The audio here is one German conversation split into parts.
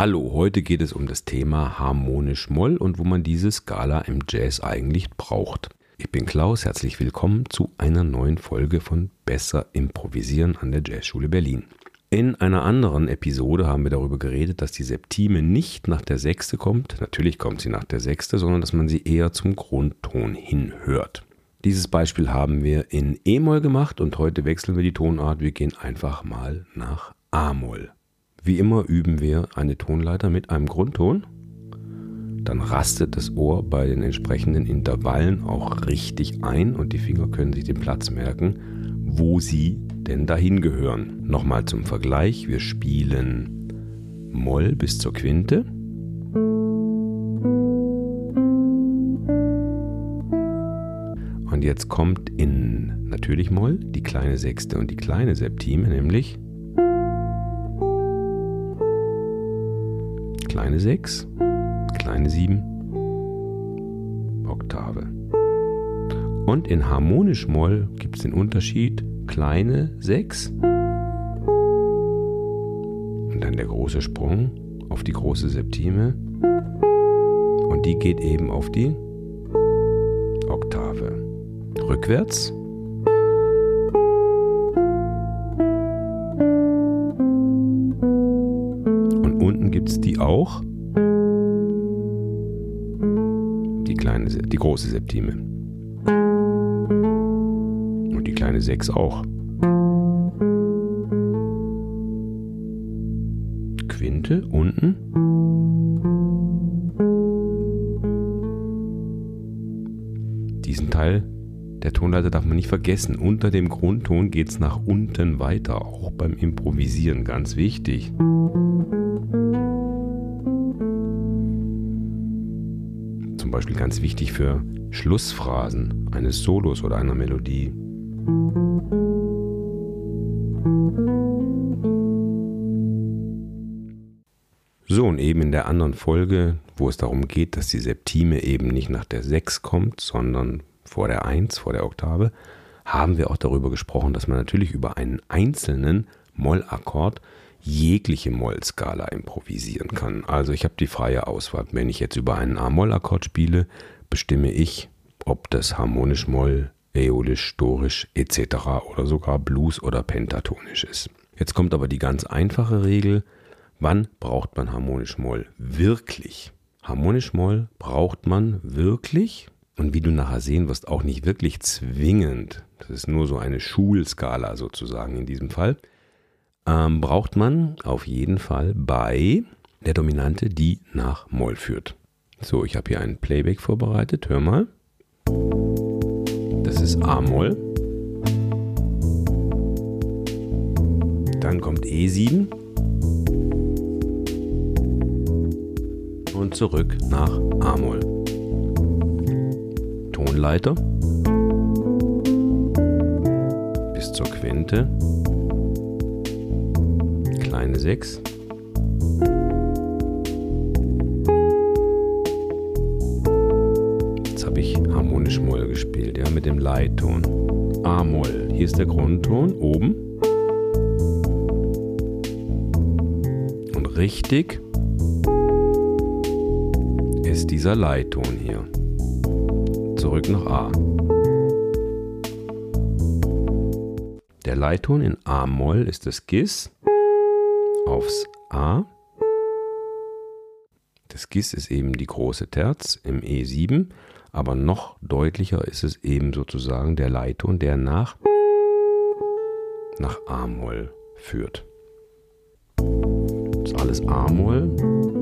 Hallo, heute geht es um das Thema harmonisch Moll und wo man diese Skala im Jazz eigentlich braucht. Ich bin Klaus, herzlich willkommen zu einer neuen Folge von Besser Improvisieren an der Jazzschule Berlin. In einer anderen Episode haben wir darüber geredet, dass die Septime nicht nach der Sechste kommt. Natürlich kommt sie nach der Sechste, sondern dass man sie eher zum Grundton hinhört. Dieses Beispiel haben wir in E-Moll gemacht und heute wechseln wir die Tonart. Wir gehen einfach mal nach A-Moll. Wie immer üben wir eine Tonleiter mit einem Grundton. Dann rastet das Ohr bei den entsprechenden Intervallen auch richtig ein und die Finger können sich den Platz merken, wo sie denn dahin gehören. Nochmal zum Vergleich, wir spielen Moll bis zur Quinte. Und jetzt kommt in natürlich Moll die kleine Sechste und die kleine Septime, nämlich kleine 6, kleine 7, Oktave. Und in harmonisch Moll gibt es den Unterschied kleine 6 und dann der große Sprung auf die große Septime und die geht eben auf die Oktave. Rückwärts. Unten gibt es die auch. Die, kleine, die große Septime kleine 6 auch. Quinte unten. Diesen Teil der Tonleiter darf man nicht vergessen. Unter dem Grundton geht es nach unten weiter, auch beim Improvisieren, ganz wichtig. Zum Beispiel ganz wichtig für Schlussphrasen eines Solos oder einer Melodie. So, und eben in der anderen Folge, wo es darum geht, dass die Septime eben nicht nach der 6 kommt, sondern vor der 1, vor der Oktave, haben wir auch darüber gesprochen, dass man natürlich über einen einzelnen Mollakkord jegliche Mollskala improvisieren kann. Also ich habe die freie Auswahl. Wenn ich jetzt über einen A-Moll-Akkord spiele, bestimme ich, ob das harmonisch Moll, Äolisch, Dorisch etc. oder sogar Blues oder pentatonisch ist. Jetzt kommt aber die ganz einfache Regel, wann braucht man harmonisch Moll wirklich? Harmonisch Moll braucht man wirklich und wie du nachher sehen wirst, auch nicht wirklich zwingend. Das ist nur so eine Schulskala sozusagen in diesem Fall. Ähm, braucht man auf jeden Fall bei der Dominante, die nach Moll führt. So, ich habe hier ein Playback vorbereitet. Hör mal. Das ist A-Moll. Dann kommt E7. Und zurück nach A-Moll. Tonleiter. Bis zur Quinte. Kleine 6. harmonisch Moll gespielt, ja, mit dem Leitton. A-Moll. Hier ist der Grundton oben. Und richtig ist dieser Leitton hier. Zurück nach A. Der Leitton in A-Moll ist das Gis aufs A. Das Gis ist eben die große Terz im E7 aber noch deutlicher ist es eben sozusagen der Leitton, der nach, nach A-Moll führt. Das ist alles A-Moll.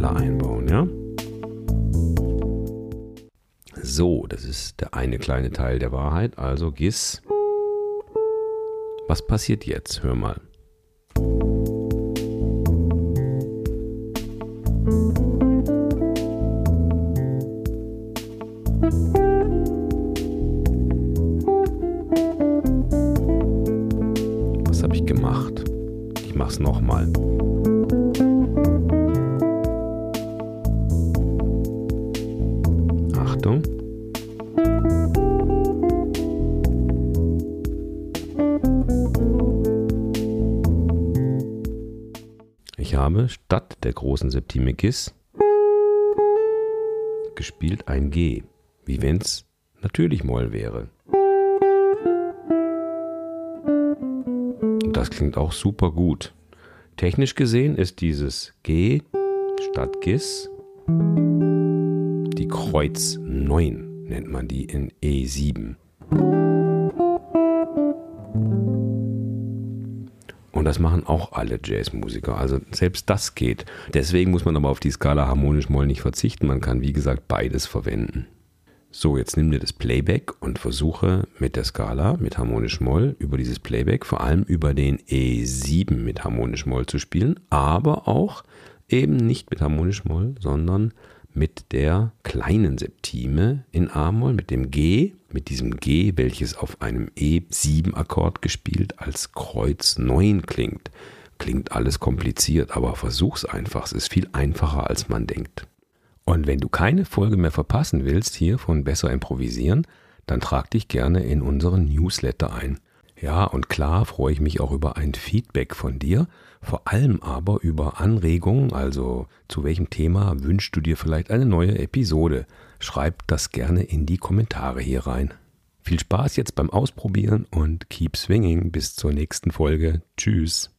Skala einbauen, ja? So, das ist der eine kleine Teil der Wahrheit. Also Gis was passiert jetzt? Hör mal. Was habe ich gemacht? Ich mache es nochmal. Achtung. Ich habe statt der großen Septime Gis gespielt ein G, wie wenn es natürlich Moll wäre. Und das klingt auch super gut. Technisch gesehen ist dieses G statt Gis die Kreuz 9, nennt man die in E7. Und das machen auch alle Jazzmusiker. Also selbst das geht. Deswegen muss man aber auf die Skala harmonisch Moll nicht verzichten. Man kann, wie gesagt, beides verwenden. So, jetzt nimm dir das Playback und versuche mit der Skala mit harmonisch Moll über dieses Playback, vor allem über den E7 mit harmonisch Moll zu spielen, aber auch eben nicht mit harmonisch Moll, sondern mit der kleinen Septime in A-Moll, mit dem G, mit diesem G, welches auf einem E7-Akkord gespielt als Kreuz 9 klingt. Klingt alles kompliziert, aber versuch's einfach. Es ist viel einfacher, als man denkt. Und wenn du keine Folge mehr verpassen willst hier von Besser Improvisieren, dann trag dich gerne in unseren Newsletter ein. Ja, und klar freue ich mich auch über ein Feedback von dir, vor allem aber über Anregungen, also zu welchem Thema wünschst du dir vielleicht eine neue Episode. Schreib das gerne in die Kommentare hier rein. Viel Spaß jetzt beim Ausprobieren und keep swinging bis zur nächsten Folge. Tschüss.